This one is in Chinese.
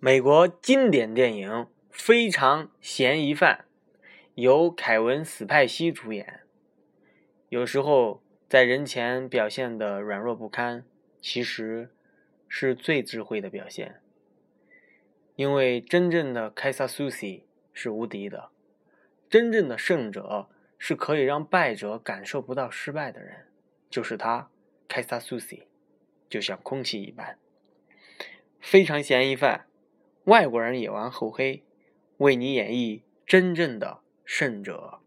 美国经典电影《非常嫌疑犯》由凯文·史派西主演。有时候在人前表现的软弱不堪，其实是最智慧的表现。因为真正的凯撒苏西是无敌的，真正的胜者是可以让败者感受不到失败的人，就是他，凯撒苏西，就像空气一般。非常嫌疑犯。外国人也玩厚黑，为你演绎真正的胜者。